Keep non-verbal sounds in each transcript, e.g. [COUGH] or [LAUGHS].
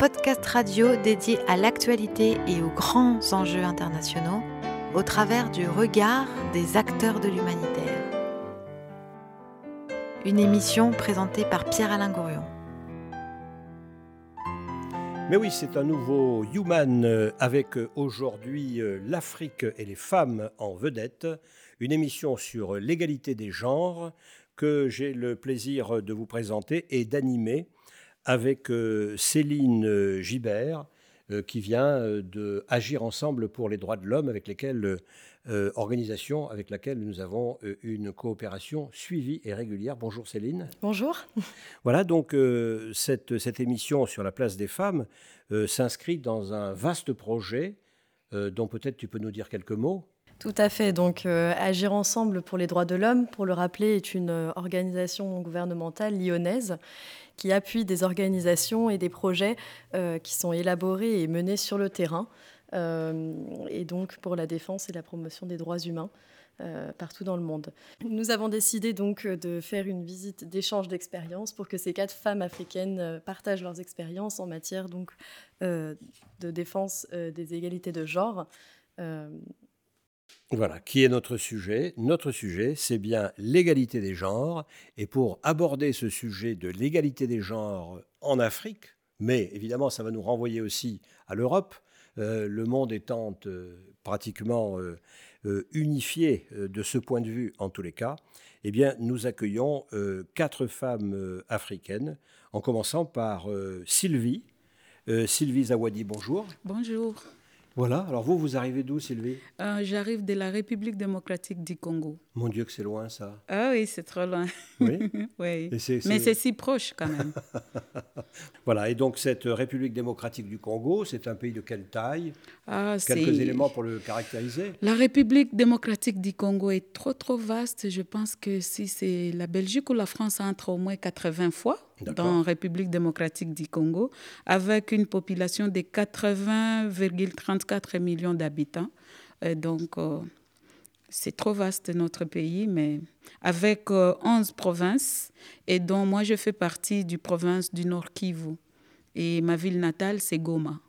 Podcast radio dédié à l'actualité et aux grands enjeux internationaux au travers du regard des acteurs de l'humanitaire. Une émission présentée par Pierre-Alain Gourion. Mais oui, c'est un nouveau Human euh, avec euh, aujourd'hui euh, l'Afrique et les femmes en vedette, une émission sur l'égalité des genres que j'ai le plaisir de vous présenter et d'animer avec Céline Gibert, qui vient de Agir ensemble pour les droits de l'homme, avec lesquels euh, organisation avec laquelle nous avons euh, une coopération suivie et régulière. Bonjour Céline. Bonjour. [LAUGHS] Voilà, donc euh, cette, cette, émission sur la place des femmes s'inscrit dans un vaste projet dont peut-être tu peux nous dire quelques mots. Tout à fait. Donc, Agir ensemble pour les droits de l'homme, pour le rappeler, est une organisation gouvernementale lyonnaise qui appuie des organisations et des projets qui sont élaborés et menés sur le terrain euh, et donc pour la défense et la promotion des droits humains. Euh, partout dans le monde. Nous avons décidé donc de faire une visite d'échange d'expériences pour que ces quatre femmes africaines euh, partagent leurs expériences en matière donc de défense des égalités de genre. Voilà, qui est notre sujet Notre sujet, c'est bien l'égalité des genres. Et pour aborder ce sujet de l'égalité des genres en Afrique, mais évidemment, ça va nous renvoyer aussi à l'Europe, euh, le monde étant euh, pratiquement euh, unifié de ce point de vue en tous les cas, eh bien, nous accueillons quatre femmes africaines, en commençant par Sylvie. Sylvie Zawadi, bonjour. Bonjour. Voilà, alors vous, vous arrivez d'où, Sylvie? Euh, J'arrive de la République démocratique du Congo. Mon Dieu, que c'est loin, ça. Ah oui, c'est trop loin. Oui, [LAUGHS] oui. Mais c'est si proche, quand même. [LAUGHS] voilà, et donc cette République démocratique du Congo, c'est un pays de quelle taille? Ah, Quelques éléments pour le caractériser? La République démocratique du Congo est trop, trop vaste. Je pense que si c'est la Belgique ou la France entre au moins 80 fois dans la République démocratique du Congo, avec une population de 80,34 millions d'habitants. Donc, euh, c'est trop vaste notre pays, mais avec 11 euh, provinces, et dont moi je fais partie du province du Nord Kivu. Et ma ville natale, c'est Goma.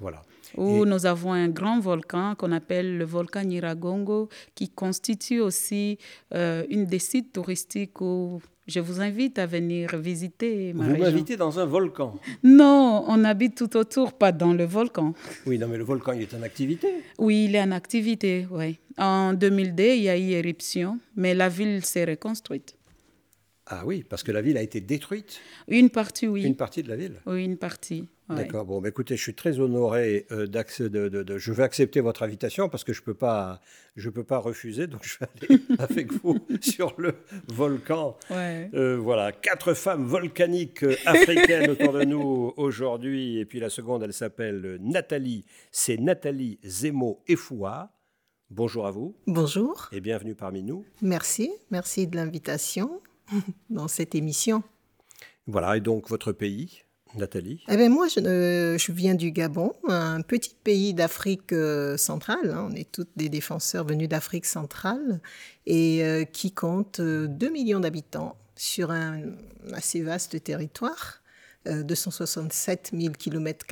Voilà. Où nous avons un grand volcan qu'on appelle le volcan Nyiragongo, qui constitue aussi euh, une des sites touristiques où je vous invite à venir visiter ma Vous m'invitez dans un volcan Non, on habite tout autour, pas dans le volcan. Oui, non, mais le volcan, il est en activité Oui, il est en activité, oui. En 2002, il y a eu éruption, mais la ville s'est reconstruite. Ah oui, parce que la ville a été détruite Une partie, oui. Une partie de la ville Oui, une partie. D'accord. Bon, écoutez, je suis très honoré euh, de, de, Je vais accepter votre invitation parce que je ne peux, pas, je peux pas refuser. Donc, je vais aller [LAUGHS] avec vous sur le volcan. Euh, voilà, quatre femmes volcaniques euh, africaines autour de nous [LAUGHS] aujourd'hui. Et puis la seconde, elle s'appelle Nathalie. C'est Nathalie Zemo Efoua. Bonjour à vous. Bonjour. Et bienvenue parmi nous. Merci. Merci de l'invitation [LAUGHS] dans cette émission. Voilà, et donc votre pays? Nathalie eh bien, Moi, je, viens du Gabon, un petit pays d'Afrique euh, centrale. Hein. on est toutes des défenseurs venus d'Afrique centrale et euh, qui compte 2 euh, millions d'habitants sur un assez vaste territoire, 267 000 km.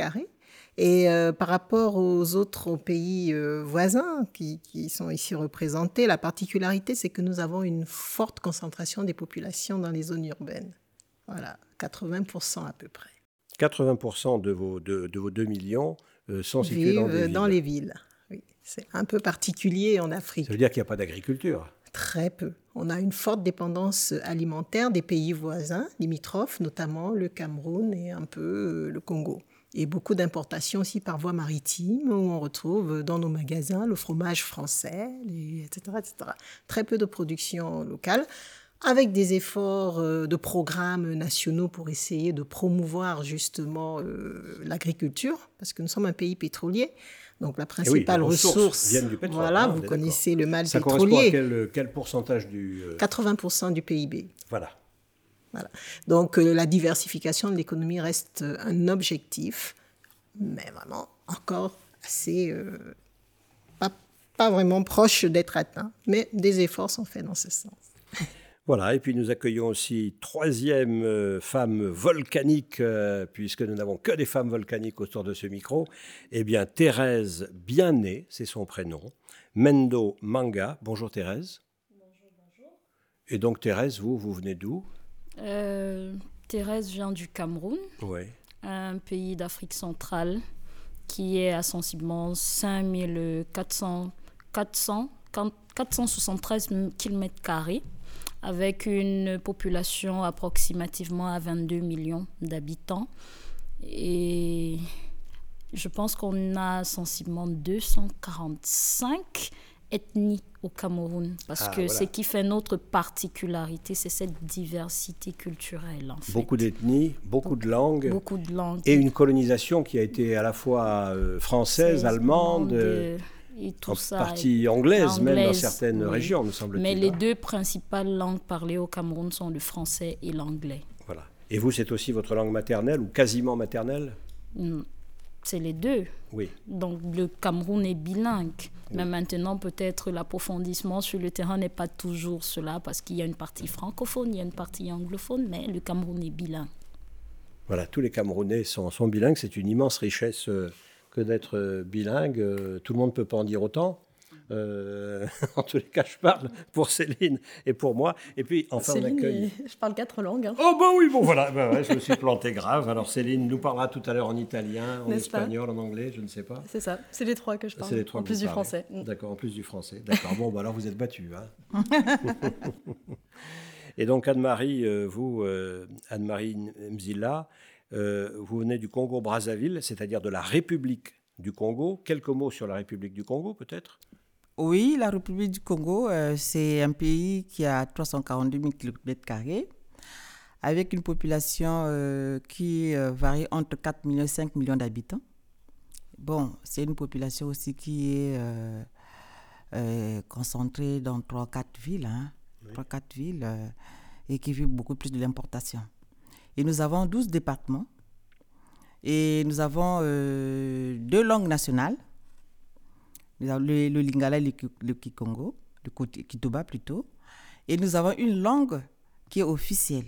Et par rapport aux autres pays voisins qui, sont ici représentés, la particularité, c'est que nous avons une forte concentration des populations dans les zones urbaines. Voilà, 80% à peu près. 80% de vos, de, vos 2 millions euh, sont situés dans, villes. dans les villes. Oui. C'est un peu particulier en Afrique. Ça veut dire qu'il n'y a pas d'agriculture Très peu. On a une forte dépendance alimentaire des pays voisins, limitrophes, notamment le Cameroun et un peu euh, le Congo. Et beaucoup d'importations aussi par voie maritime, où on retrouve dans nos magasins le fromage français, etc., etc. Très peu de production locale avec des efforts euh, de programmes nationaux pour essayer de promouvoir justement euh, l'agriculture, parce que nous sommes un pays pétrolier. Donc la eh principale ressource, du pétrole. Voilà, ah, vous connaissez le mal Ça pétrolier. Ça correspond à quel, pourcentage du 80% euh, du PIB. Voilà. Voilà. Donc la diversification de l'économie reste un objectif, mais vraiment encore assez pas, pas vraiment proche d'être atteint. Mais des efforts sont faits dans ce sens. [LAUGHS] Voilà, et puis nous accueillons aussi troisième euh, femme volcanique, euh, puisque nous n'avons que des femmes volcaniques autour de ce micro. Eh bien, Thérèse Biennée, c'est son prénom. Mendo Manga. Bonjour Thérèse. Bonjour, bonjour. Et donc Thérèse, vous, vous venez d'où? Euh, Thérèse vient du Cameroun, un pays d'Afrique centrale qui est à sensiblement 5400, 400, 473 km avec une population approximativement à 22 millions d'habitants. Et je pense qu'on a sensiblement 245 ethnies au Cameroun. Parce ah, que ce qui fait notre particularité, c'est cette diversité culturelle. Beaucoup d'ethnies, beaucoup de langues. Beaucoup de langues. Et une colonisation qui a été à la fois euh, française, allemande. Euh, et tout en partie anglaise, même dans certaines régions, me semble-t-il. Mais les deux principales langues parlées au Cameroun sont le français et l'anglais. Voilà. Et vous, c'est aussi votre langue maternelle ou quasiment maternelle? Hmm. C'est les deux. Oui. Donc le Cameroun est bilingue. Mais maintenant, peut-être l'approfondissement sur le terrain n'est pas toujours cela, parce qu'il y a une partie francophone, il y a une partie anglophone, mais le Cameroun est bilingue. Voilà, tous les Camerounais sont, sont bilingues. C'est une immense richesse. Euh, que d'être euh, bilingue. Euh, tout le monde ne peut pas en dire autant. Euh, [LAUGHS] en tous les cas, je parle pour Céline et pour moi. Et puis, enfin, Céline, on accueille. Je parle quatre langues. Hein. Oh, bah oui, bon, voilà. Bah je me suis planté grave. Alors, Céline nous parlera tout à l'heure en italien, en espagnol, en anglais, je ne sais pas. C'est ça. C'est les trois que je parle. C'est les trois en plus du français. Mm. D'accord, en plus du français. D'accord. bon, bah alors, vous êtes battu. Hein. [LAUGHS] et donc, Anne-Marie, vous, Anne-Marie Mzilla, euh, vous venez du Congo-Brazzaville, c'est-à-dire de la République du Congo. Quelques mots sur la République du Congo, peut-être? Oui, la République du Congo, euh, c'est un pays qui a 342 000 km, avec une population euh, qui varie entre 4 millions et 5 millions d'habitants. Bon, c'est une population aussi qui est concentrée dans 3-4 villes, hein, 3-4 villes, et qui vit beaucoup plus de l'importation. Et nous avons 12 départements. Et nous avons euh, deux langues nationales. le, lingala et le, kikongo, le kitoba plutôt. Et nous avons une langue qui est officielle,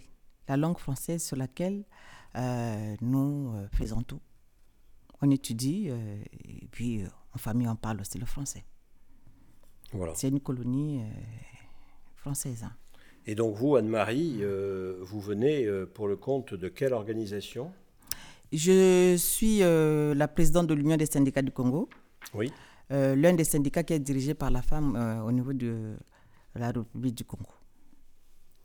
la langue française sur laquelle euh, nous euh, faisons tout. On étudie et puis en famille on parle aussi le français. Voilà. C'est une colonie française. Hein. Et donc vous, Anne-Marie, euh, vous venez euh, pour le compte de quelle organisation? Je suis euh, la présidente de l'Union des syndicats du Congo. Oui. L'un des syndicats qui est dirigé par la femme au niveau de la République du Congo.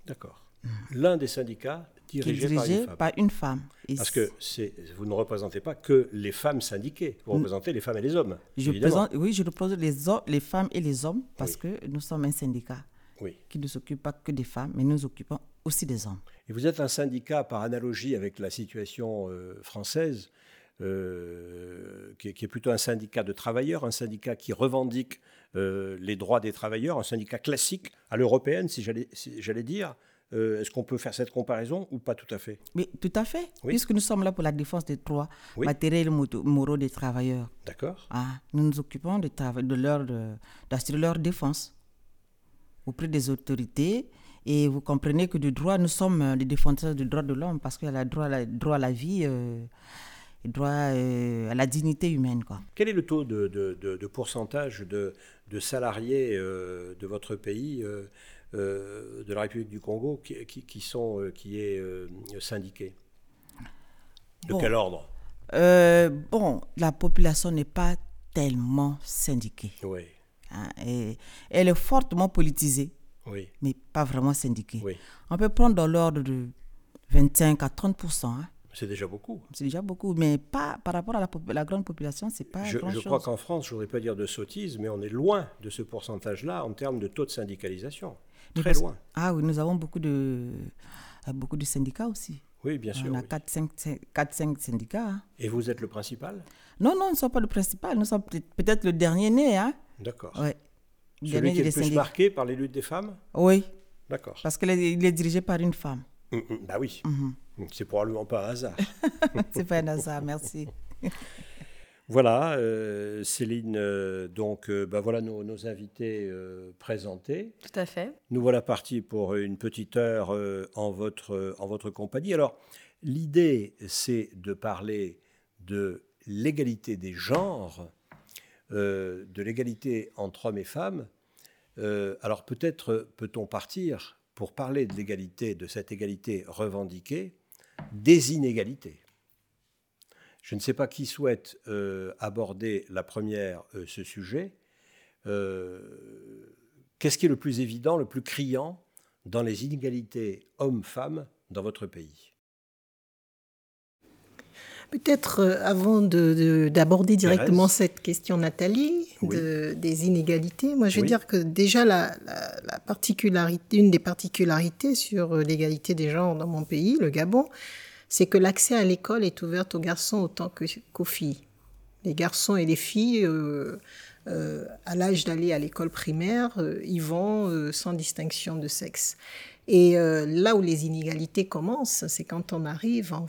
D'accord. Mm. L'un des syndicats dirigé, par, une femme. Parce que vous ne représentez pas que les femmes syndiquées, vous représentez les femmes et les hommes. Je oui, je représente les, les femmes et les hommes parce que nous sommes un syndicat qui ne s'occupe pas que des femmes, mais nous occupons aussi des hommes. Et vous êtes un syndicat, par analogie avec la situation euh, française, euh, qui, est, plutôt un syndicat de travailleurs, un syndicat qui revendique euh, les droits des travailleurs, un syndicat classique à l'européenne, si j'allais dire. Est-ce qu'on peut faire cette comparaison ou pas tout à fait? Mais tout à fait, puisque nous sommes là pour la défense des droits matériels et moraux des travailleurs. D'accord. Ah, nous nous occupons de, de leur, d'assurer leur défense auprès des autorités. Et vous comprenez que du droit, nous sommes euh, des défenseurs du droit de l'homme parce qu'il y a le droit, à droit à la vie, euh, le droit euh, à la dignité humaine. Quoi. Quel est le taux de, de, pourcentage de, salariés de votre pays, de la République du Congo, qui, qui, sont, qui est syndiqué De quel ordre? Bon, la population n'est pas tellement syndiquée. Oui. Hein, elle est fortement politisée, oui. mais pas vraiment syndiquée. On peut prendre dans l'ordre de 25 à 30 hein. C'est déjà beaucoup. C'est déjà beaucoup, mais pas par rapport à la, la grande population, c'est pas je, je crois qu'en France, je voudrais pas dire de sottise, mais on est loin de ce pourcentage-là en termes de taux de syndicalisation. Très loin. Ah oui, nous avons beaucoup de, euh, beaucoup de syndicats aussi. Oui, bien sûr. On a 4-5 syndicats. Hein. Et vous êtes le principal? Non, non, nous ne sommes pas le principal. Nous sommes peut-être le dernier né. Hein. D'accord. Ouais. Celui qui est le plus marqué par les luttes des femmes? Oui. D'accord. Parce qu'il est, est, dirigé par une femme. Mmh, mmh, bah oui. Mmh. C'est probablement pas un hasard. [LAUGHS] C'est pas un hasard, merci. [LAUGHS] Voilà, euh, Céline, euh, donc euh, bah voilà nos, nos invités présentés. Tout à fait. Nous voilà partis pour une petite heure en, votre, en votre compagnie. Alors, l'idée, c'est de parler de l'égalité des genres, de l'égalité entre hommes et femmes. alors, peut-être peut-on partir pour parler de l'égalité, de cette égalité revendiquée, des inégalités. Je ne sais pas qui souhaite euh, aborder la première, euh, ce sujet. Euh, qu'est-ce qui est le plus évident, le plus criant dans les inégalités hommes-femmes dans votre pays? Peut-être avant d'aborder directement cette question, Nathalie, des inégalités, moi je veux dire que déjà la, la, particularité, une des particularités sur l'égalité des genres dans mon pays, le Gabon, c'est que l'accès à l'école est ouvert aux garçons autant qu'aux filles. Les garçons et les filles, euh, euh, à l'âge d'aller à l'école primaire, euh, ils vont sans distinction de sexe. Et là où les inégalités commencent, c'est quand on arrive en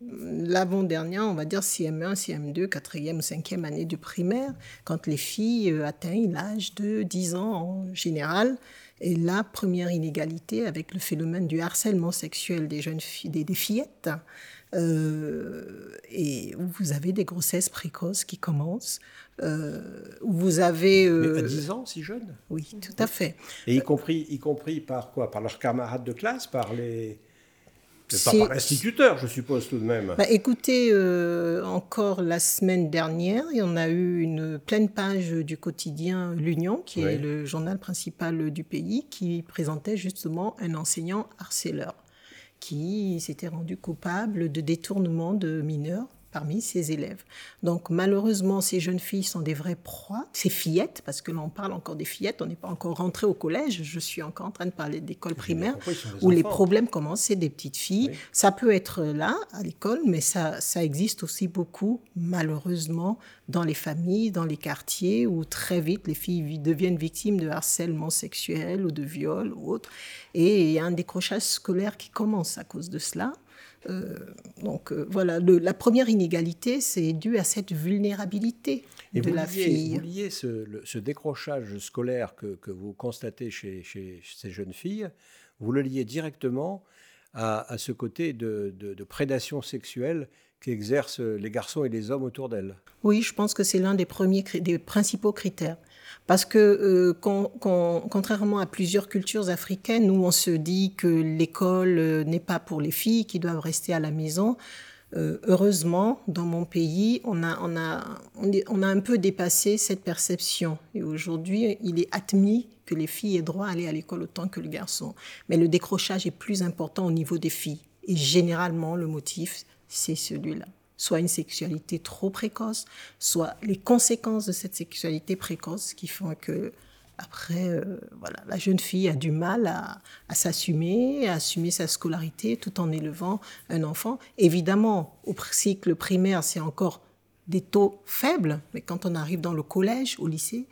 l'avant-dernière, on va dire CM1, CM2, 4e, 5e année du primaire, quand les filles atteignent l'âge de 10 ans en général, et la première inégalité avec le phénomène du harcèlement sexuel des jeunes filles, des, fillettes, euh, et où vous avez des grossesses précoces qui commencent, euh, où vous avez... Euh, à 10 ans, si jeune? Oui, tout à fait. Et y compris, y compris par quoi? Par leurs camarades de classe Par les... C'est pas par l'instituteur, je suppose tout de même. Bah, écoutez, euh, encore la semaine dernière, il y en a eu une pleine page du quotidien L'Union, qui est le journal principal du pays, qui présentait justement un enseignant harceleur qui s'était rendu coupable de détournement de mineurs parmi ses élèves. Donc malheureusement, ces jeunes filles sont des vraies proies, ces fillettes, parce que l'on parle encore des fillettes, on n'est pas encore rentré au collège, je suis encore en train de parler d'école primaire, où les problèmes commencent, c'est des petites filles. Ça peut être là, à l'école, mais ça, ça existe aussi beaucoup, malheureusement, dans les familles, dans les quartiers, où très vite les filles deviennent victimes de harcèlement sexuel ou de viol ou autre. Et il y a un décrochage scolaire qui commence à cause de cela. Euh, donc euh, voilà, la première inégalité, c'est dû à cette vulnérabilité de la fille. Vous liez ce, décrochage scolaire que, vous constatez chez, ces jeunes filles, vous le liez directement à, ce côté de, prédation sexuelle qu'exercent les garçons et les hommes autour d'elles. Oui, je pense que c'est l'un des premiers, des principaux critères. Parce que euh, contrairement à plusieurs cultures africaines où on se dit que l'école euh, n'est pas pour les filles qui doivent rester à la maison, euh, heureusement, dans mon pays, on a, a un peu dépassé cette perception. Et aujourd'hui, il est admis que les filles aient droit à aller à l'école autant que le garçon. Mais le décrochage est plus important au niveau des filles. Et généralement, le motif, c'est celui-là soit une sexualité trop précoce, soit les conséquences de cette sexualité précoce qui font que après, euh, voilà, la jeune fille a du mal à, s'assumer, à assumer sa scolarité tout en élevant un enfant. Évidemment, au cycle primaire, c'est encore des taux faibles, mais quand on arrive dans le collège, au lycée,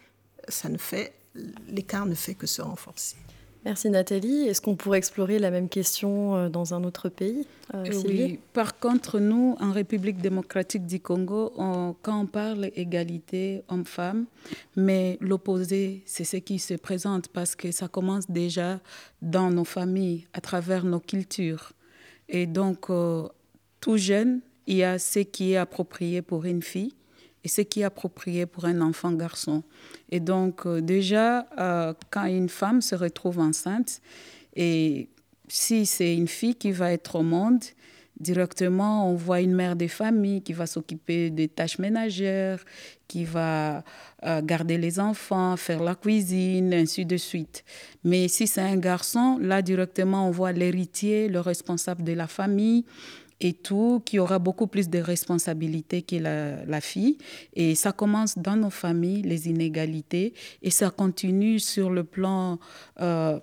ça ne fait, l'écart ne fait que se renforcer. Merci Nathalie. Est-ce qu'on pourrait explorer la même question euh, dans un autre pays euh, Oui. Par contre, nous, en République démocratique du Congo, quand on parle égalité homme-femme, mais l'opposé, c'est ce qui se présente parce que ça commence déjà dans nos familles, à travers nos cultures. Et donc, euh, tout jeune, il y a ce qui est approprié pour une fille et ce qui est approprié pour un enfant garçon. Et donc euh, déjà, euh, quand une femme se retrouve enceinte, et si c'est une fille qui va être au monde, directement, on voit une mère de famille qui va s'occuper des tâches ménagères, qui va euh, garder les enfants, faire la cuisine, ainsi de suite. Mais si c'est un garçon, là, directement, on voit l'héritier, le responsable de la famille, et tout, qui aura beaucoup plus de responsabilités que la, fille. Et ça commence dans nos familles, les inégalités, et ça continue sur le plan... Euh,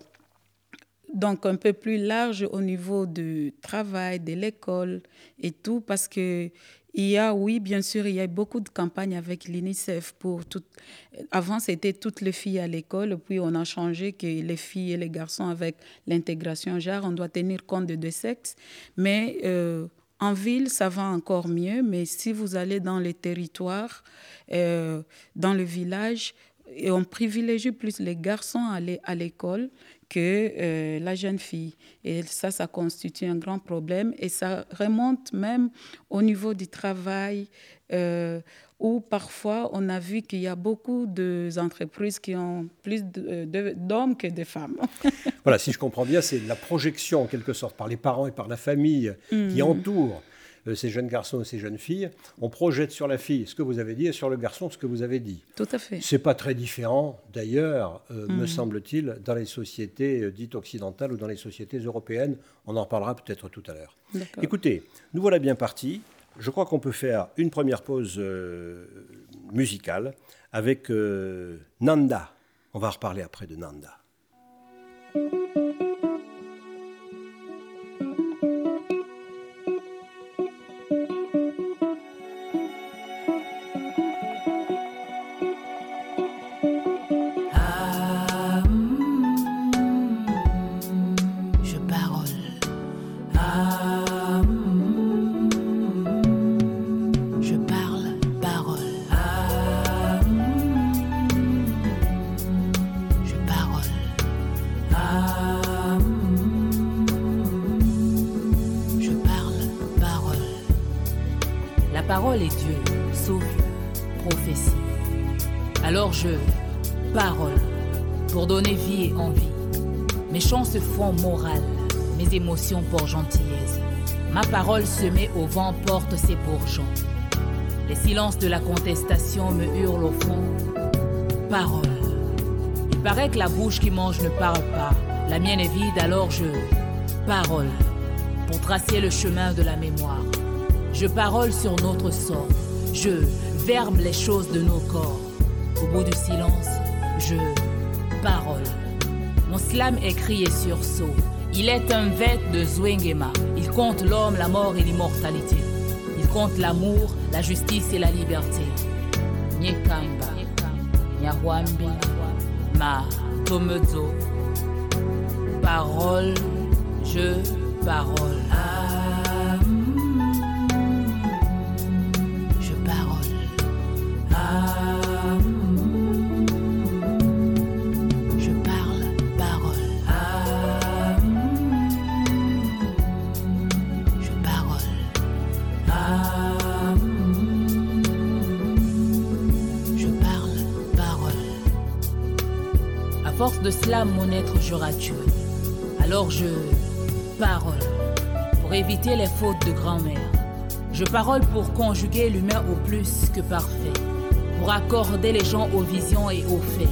donc un peu plus large au niveau du travail, de l'école et tout, parce que il y a, oui, bien sûr, il y a beaucoup de campagnes avec l'UNICEF pour tout. Avant, c'était toutes les filles à l'école, puis on a changé que les filles et les garçons avec l'intégration genre, on doit tenir compte de deux sexes. Mais euh, En ville, ça va encore mieux, mais si vous allez dans les territoires, euh, dans le village, et on privilégie plus les garçons aller à l'école que euh, la jeune fille. Et ça, ça constitue un grand problème et ça remonte même au niveau du travail, euh, où parfois on a vu qu'il y a beaucoup d'entreprises qui ont plus d'hommes que de femmes. [LAUGHS] voilà, si je comprends bien, c'est la projection en quelque sorte par les parents et par la famille qui mhm. entoure euh, ces jeunes garçons et ces jeunes filles. On projette sur la fille ce que vous avez dit et sur le garçon ce que vous avez dit. Tout à fait. C'est pas très différent, d'ailleurs, euh, me mhm. semble-t-il, dans les sociétés euh, dites occidentales ou dans les sociétés européennes. On en reparlera peut-être tout à l'heure. Écoutez, nous voilà bien partis. Je crois qu'on peut faire une première pause musicale avec Nanda. On va reparler après de Nanda. Morale, mes émotions pour gentillesse. Ma parole semée au vent porte ses bourgeons. Les silences de la contestation me hurlent au fond. Parole. Il paraît que la bouche qui mange ne parle pas. La mienne est vide, alors je parole pour tracer le chemin de la mémoire. Je parole sur notre sort. Je verbe les choses de nos corps. Au bout du silence, je parole. Mon slam est crié sur saut. Il est un vêt de Zwingema. Il compte l'homme, la mort et l'immortalité. Il compte l'amour, la justice et la liberté. Nyekamba, Ma, Tomezo. Parole, je, parole. De cela mon être jura Dieu. Alors je parole pour éviter les fautes de grand-mère. Je parole pour conjuguer l'humain au plus que parfait, pour accorder les gens aux visions et aux faits.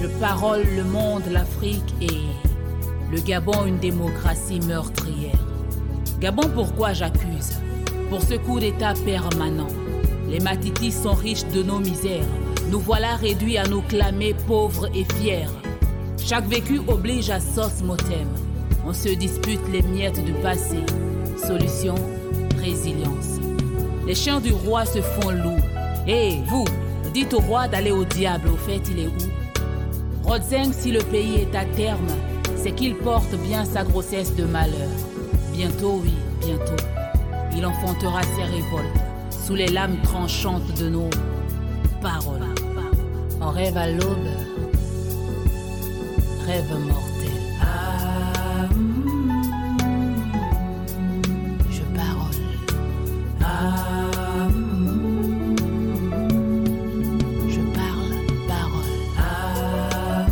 Je parole le monde, l'Afrique et le Gabon une démocratie meurtrière. Gabon pourquoi j'accuse? Pour ce coup d'État permanent. Les Matitis sont riches de nos misères. Nous voilà réduits à nous clamer pauvres et fiers. Chaque vécu oblige à sauce motem. On se dispute les miettes du passé. Solution, résilience. Les chiens du roi se font loups. Et vous, dites au roi d'aller au diable. Au fait, il est où? Rodzeng, si le pays est à terme, c'est qu'il porte bien sa grossesse de malheur. Bientôt, oui, bientôt, il enfantera ses révoltes sous les lames tranchantes de nos paroles. On rêve à l'aube rêve mortel. Ah, je parole. Ah, je parle parole. Ah,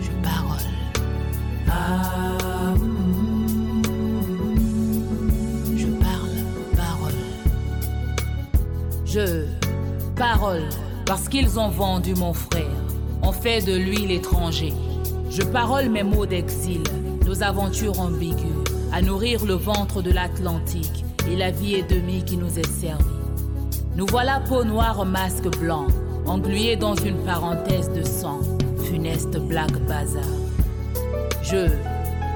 je parole. Je parle parole. Je parole parce qu'ils ont vendu mon frère fait de lui l'étranger. Je parole mes mots d'exil, nos aventures ambiguës, à nourrir le ventre de l'Atlantique et la vie est demi qui nous est servie. Nous voilà peau noire, masque blanc, englués dans une parenthèse de sang, funeste black bazar. Je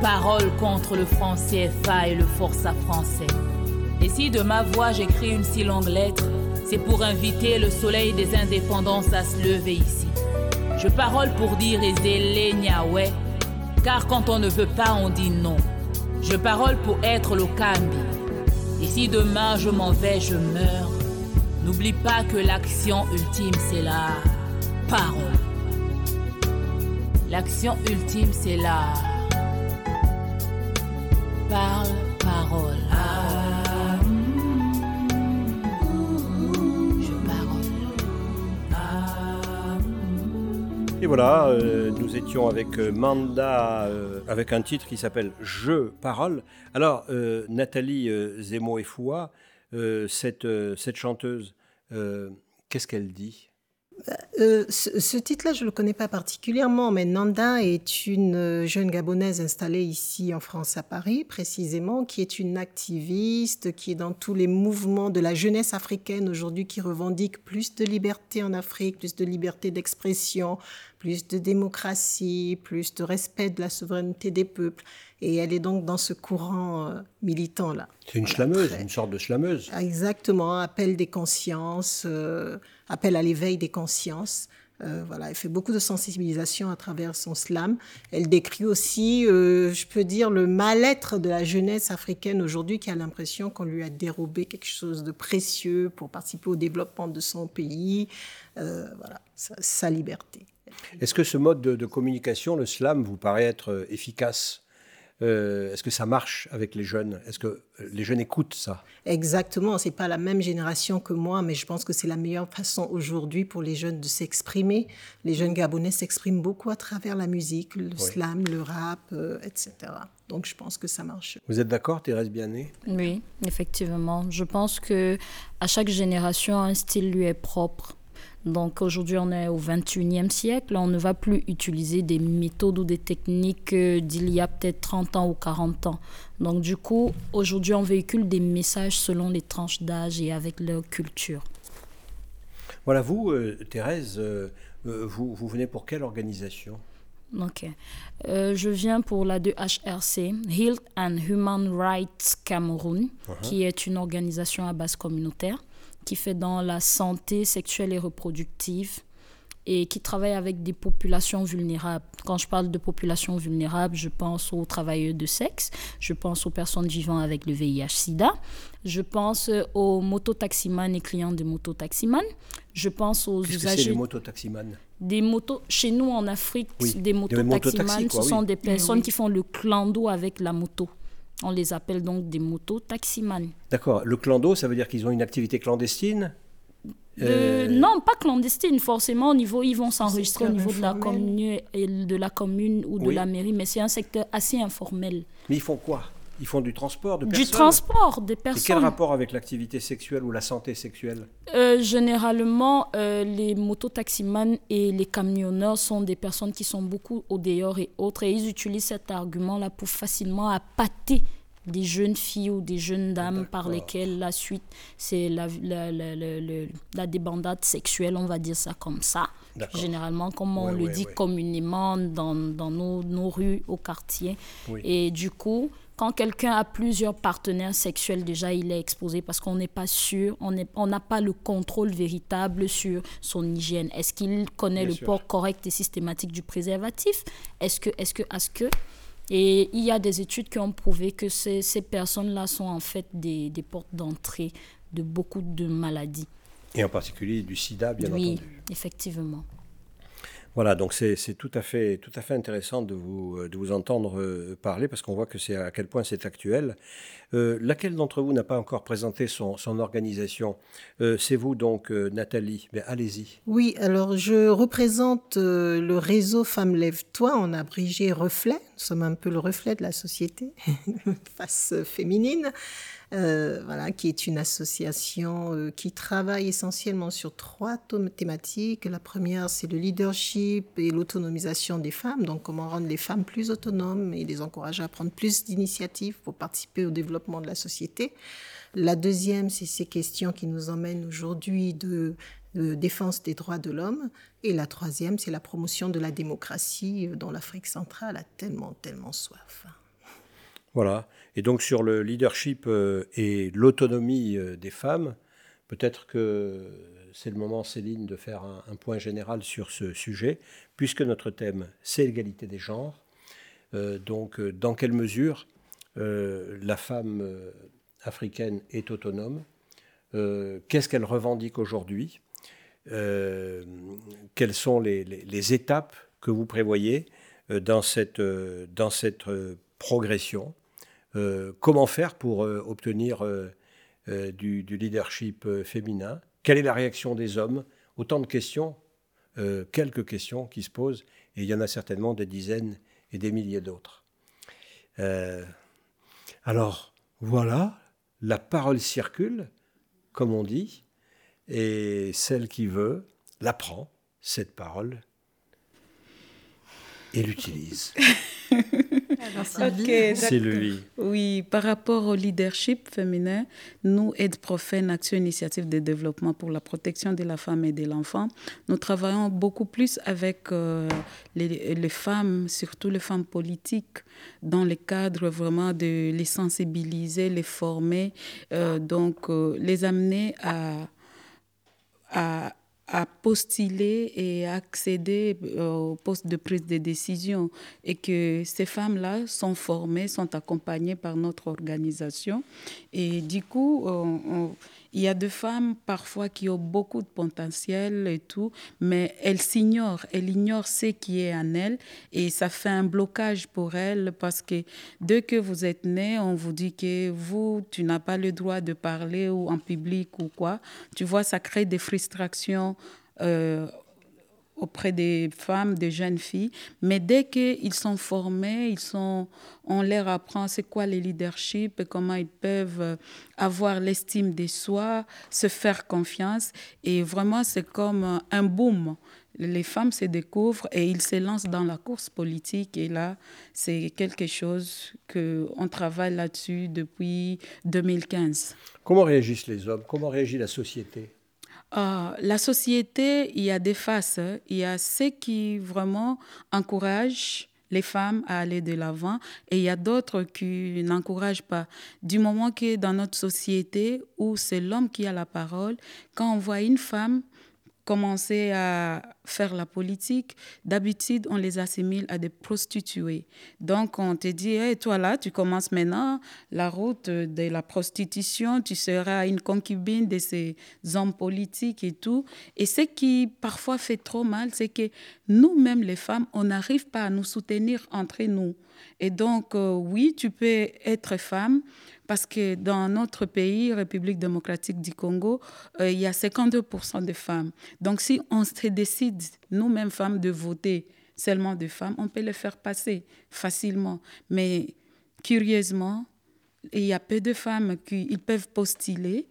parole contre le français fa et le forçat français. Et si de ma voix j'écris une si longue lettre, c'est pour inviter le soleil des indépendances à se lever ici. Je parole pour dire Ezele ouais, car quand on ne veut pas, on dit non. Je parole pour être le cambi. Et si demain je m'en vais, je meurs, n'oublie pas que l'action ultime, c'est la parole. L'action ultime, c'est la parle, parole. Et voilà, euh, nous étions avec euh, Manda, euh, avec un titre qui s'appelle Je parole. Alors, Nathalie Zemo-Efoua, cette, cette chanteuse, qu'est-ce qu'elle dit? Euh, ce, titre-là, je ne le connais pas particulièrement, mais Nanda est une euh, jeune Gabonaise installée ici en France, à Paris, précisément, qui est une activiste, qui est dans tous les mouvements de la jeunesse africaine aujourd'hui, qui revendique plus de liberté en Afrique, plus de liberté d'expression, plus de démocratie, plus de respect de la souveraineté des peuples. Et elle est donc dans ce courant euh, militant-là. C'est une slameuse, une sorte de slameuse. Exactement, appel des consciences, euh, appel à l'éveil des consciences. Euh, voilà, elle fait beaucoup de sensibilisation à travers son slam. Elle décrit aussi, je peux dire, le mal-être de la jeunesse africaine aujourd'hui qui a l'impression qu'on lui a dérobé quelque chose de précieux pour participer au développement de son pays. voilà, sa, liberté. Est-ce que ce mode de, communication, le slam, vous paraît être efficace? Euh, est-ce que ça marche avec les jeunes? Est-ce que les jeunes écoutent ça? Exactement, c'est pas la même génération que moi, mais je pense que c'est la meilleure façon aujourd'hui pour les jeunes de s'exprimer. Les jeunes gabonais s'expriment beaucoup à travers la musique, le slam, le rap, euh, etc. Donc je pense que ça marche. Vous êtes d'accord, Thérèse Bianet? Oui, effectivement. Je pense que à chaque génération, un style lui est propre. Donc aujourd'hui, on est au 21e siècle. On ne va plus utiliser des méthodes ou des techniques euh, d'il y a peut-être 30 ans ou 40 ans. Donc du coup, aujourd'hui, on véhicule des messages selon les tranches d'âge et avec leur culture. Voilà, vous, euh, Thérèse, euh, vous, vous, venez pour quelle organisation? Ok. je viens pour la 2HRC, Health and Human Rights Cameroun, uh-huh. qui est une organisation à base communautaire qui fait dans la santé sexuelle et reproductive et qui travaille avec des populations vulnérables. Quand je parle de populations vulnérables, je pense aux travailleurs de sexe, je pense aux personnes vivant avec le VIH-Sida, je pense aux mototaximans et clients de mototaximans, je pense aux usagers... Que des mototaximans des motos, chez nous en Afrique, des mototaximans, ce sont des personnes qui font le clando avec la moto. On les appelle donc des motos-taximans. D'accord. Le clando, ça veut dire qu'ils ont une activité clandestine euh, Non, pas clandestine forcément. Au niveau, ils vont s'enregistrer au niveau de la, commune, de la commune ou de la mairie, mais c'est un secteur assez informel. Mais ils font quoi? Ils font du transport de personnes Du transport des personnes. Et quel rapport avec l'activité sexuelle ou la santé sexuelle euh, Généralement, euh, les mototaximans et les camionneurs sont des personnes qui sont beaucoup au dehors et autres. Et ils utilisent cet argument-là pour facilement appâter des jeunes filles ou des jeunes dames par lesquelles la suite, c'est la, la, la, la, débandade sexuelle, on va dire ça comme ça. Généralement, comme on le dit communément dans, dans nos, nos, rues, au quartier. Et du coup, quand quelqu'un a plusieurs partenaires sexuels, déjà, il est exposé parce qu'on n'est pas sûr, on n'a on pas le contrôle véritable sur son hygiène. Est-ce qu'il connaît le port correct et systématique du préservatif? Est-ce que, est-ce que, est-ce que? Et il y a des études qui ont prouvé que ces, ces personnes-là sont en fait des, des portes d'entrée de beaucoup de maladies. Et en particulier du sida, bien entendu. Oui, effectivement. Voilà, donc c'est tout à fait tout à fait intéressant de vous de vous entendre euh, parler parce qu'on voit que c'est à quel point c'est actuel. Euh, laquelle d'entre vous n'a pas encore présenté son, son organisation? Euh, C'est vous donc, Nathalie. Mais allez-y. Oui, alors je représente le réseau Femmes Lève-toi en abrégé Reflet. Nous sommes un peu le reflet de la société, [LAUGHS] face féminine. Euh, voilà, qui est une association euh, qui travaille essentiellement sur trois thématiques. La première, c'est le leadership et l'autonomisation des femmes, donc comment rendre les femmes plus autonomes et les encourager à prendre plus d'initiatives pour participer au développement de la société. La deuxième, c'est ces questions qui nous emmènent aujourd'hui de, défense des droits de l'homme. Et la troisième, c'est la promotion de la démocratie euh, dont l'Afrique centrale a tellement, tellement soif. Voilà. Et donc sur le leadership euh, et l'autonomie euh, des femmes, peut-être que c'est le moment, Céline, de faire un, point général sur ce sujet, puisque notre thème, c'est l'égalité des genres. Euh, donc dans quelle mesure la femme africaine est autonome. Qu'est-ce qu'elle revendique aujourd'hui Quelles sont les, étapes que vous prévoyez dans cette, dans cette progression Comment faire pour obtenir du, du, leadership féminin? Quelle est la réaction des hommes? Autant de questions, quelques questions qui se posent, et il y en a certainement des dizaines et des milliers d'autres. Euh, alors, voilà, la parole circule, comme on dit, et celle qui veut la prend, cette parole, et l'utilise. [LAUGHS] Ok, Oui, par rapport au leadership féminin, nous, Aide Profane, Action Initiative de développement pour la protection de la femme et de l'enfant, nous travaillons beaucoup plus avec euh, les, femmes, surtout les femmes politiques, dans le cadre vraiment de les sensibiliser, les former, euh, donc euh, les amener à, à à postuler et accéder euh, au poste de prise de décision et que ces femmes-là sont formées, sont accompagnées par notre organisation. Et du coup, il y a des femmes parfois qui ont beaucoup de potentiel et tout, mais elles s'ignorent, elles ignorent ce qui est en elles et ça fait un blocage pour elles parce que dès que vous êtes né, on vous dit que vous, tu n'as pas le droit de parler ou en public ou quoi. Tu vois, ça crée des frustrations. Euh, auprès des femmes, des jeunes filles. Mais dès qu'ils sont formés, ils sont, on leur apprend c'est quoi le leadership, comment ils peuvent avoir l'estime de soi, se faire confiance. Et vraiment, c'est comme un boom. Les femmes se découvrent et ils se lancent dans la course politique. Et là, c'est quelque chose qu'on travaille là-dessus depuis 2015. Comment réagissent les hommes? Comment réagit la société? Ah, la société, il y a des faces. Il y a ceux qui vraiment encouragent les femmes à aller de l'avant et il y a d'autres qui n'encouragent pas. Du moment que dans notre société où c'est l'homme qui a la parole, quand on voit une femme commencer à faire la politique, d'habitude, on les assimile à des prostituées. Donc, on te dit, hey, toi là, tu commences maintenant la route de la prostitution, tu seras une concubine de ces hommes politiques et tout. Et ce qui parfois fait trop mal, c'est que nous-mêmes, les femmes, on n'arrive pas à nous soutenir entre nous. Et donc, euh, oui, tu peux être femme, parce que dans notre pays, République démocratique du Congo, euh, il y a 52% de femmes. Donc si on se décide, nous-mêmes femmes, de voter seulement de femmes, on peut le faire passer facilement. Mais curieusement, il y a peu de femmes qui peuvent postuler,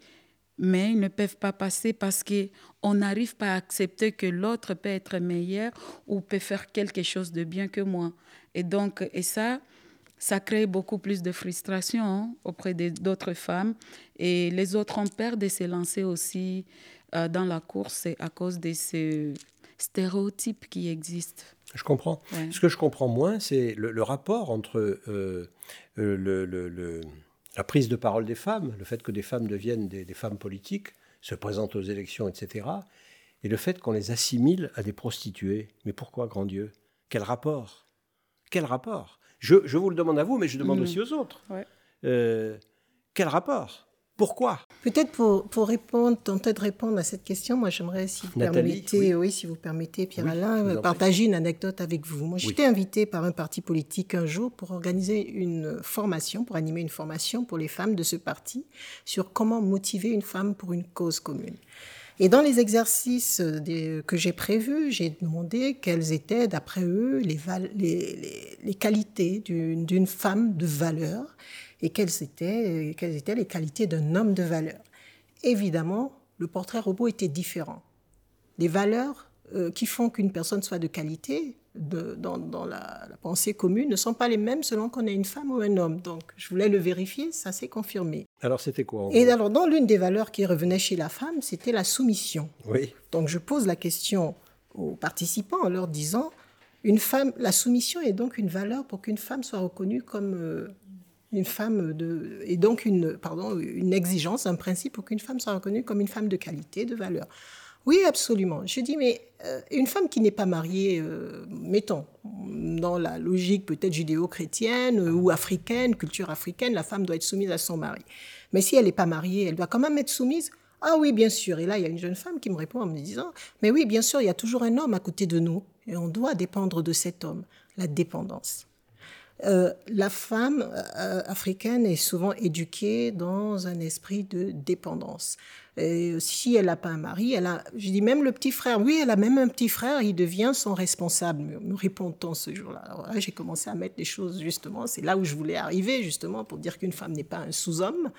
mais ils ne peuvent pas passer parce qu'on n'arrive pas à accepter que l'autre peut être meilleur ou peut faire quelque chose de bien que moi. Et donc, et ça, ça crée beaucoup plus de frustration hein, auprès d'autres femmes. Et les autres ont peur de se lancer aussi euh, dans la course à cause de ces stéréotypes qui existent. Je comprends. Ce que je comprends moins, c'est le, rapport entre euh, euh, le, la prise de parole des femmes, le fait que des femmes deviennent des, des femmes politiques, se présentent aux élections, etc., et le fait qu'on les assimile à des prostituées. Mais pourquoi, grand Dieu? Quel rapport? Quel rapport? Je, vous le demande à vous, mais je demande mm. aussi aux autres. Euh, quel rapport? Pourquoi? Peut-être pour, pour répondre, tenter de répondre à cette question, moi j'aimerais, si vous permettez, oui. si vous permettez, Pierre-Alain, partager une anecdote avec vous. Moi j'étais invitée par un parti politique un jour pour organiser une formation, pour animer une formation pour les femmes de ce parti sur comment motiver une femme pour une cause commune. Et dans les exercices que j'ai prévus, j'ai demandé quelles étaient, d'après eux, les, qualités d'une femme de valeur et quelles étaient, quelles étaient les qualités d'un homme de valeur. Évidemment, le portrait robot était différent. Les valeurs euh, qui font qu'une personne soit de qualité dans, la, pensée commune ne sont pas les mêmes selon qu'on est une femme ou un homme. Donc, je voulais le vérifier, ça s'est confirmé. Alors, c'était quoi Et alors, dans l'une des valeurs qui revenait chez la femme, c'était la soumission. Oui. Donc, je pose la question aux participants en leur disant une femme, la soumission est donc une valeur pour qu'une femme soit reconnue comme euh, une femme de, et donc une, pardon, une exigence, un principe pour qu'une femme soit reconnue comme une femme de qualité, de valeur. Oui, absolument. Je dis, mais euh, une femme qui n'est pas mariée, euh, mettons, dans la logique peut-être judéo-chrétienne ou africaine, culture africaine, la femme doit être soumise à son mari. Mais si elle n'est pas mariée, elle doit quand même être soumise ah oui, bien sûr. Et là, il y a une jeune femme qui me répond en me disant, mais oui, bien sûr, il y a toujours un homme à côté de nous et on doit dépendre de cet homme, la dépendance. Euh, la femme euh, africaine est souvent éduquée dans un esprit de dépendance. Et si elle n'a pas un mari, elle a, je dis même le petit frère, oui, elle a même un petit frère, il devient son responsable, me répond-on ce jour-là. Là, j'ai commencé à mettre les choses justement, c'est là où je voulais arriver justement pour dire qu'une femme n'est pas un sous-homme,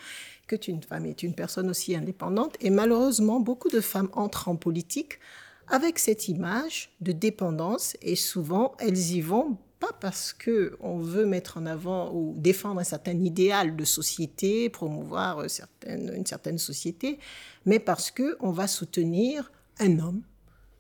que une femme est une personne aussi indépendante. Et malheureusement, beaucoup de femmes entrent en politique avec cette image de dépendance et souvent elles y vont pas parce que on veut mettre en avant ou défendre un certain idéal de société, promouvoir une certaine société, mais parce que on va soutenir un homme